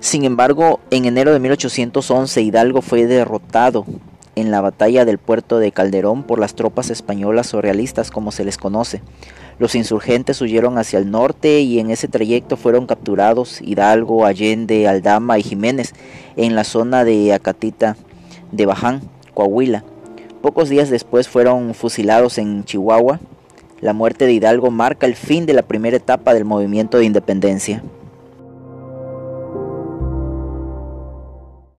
Sin embargo, en enero de 1811 Hidalgo fue derrotado en la batalla del puerto de Calderón por las tropas españolas o realistas como se les conoce. Los insurgentes huyeron hacia el norte y en ese trayecto fueron capturados Hidalgo, Allende, Aldama y Jiménez en la zona de Acatita de Baján, Coahuila. Pocos días después fueron fusilados en Chihuahua. La muerte de Hidalgo marca el fin de la primera etapa del movimiento de independencia.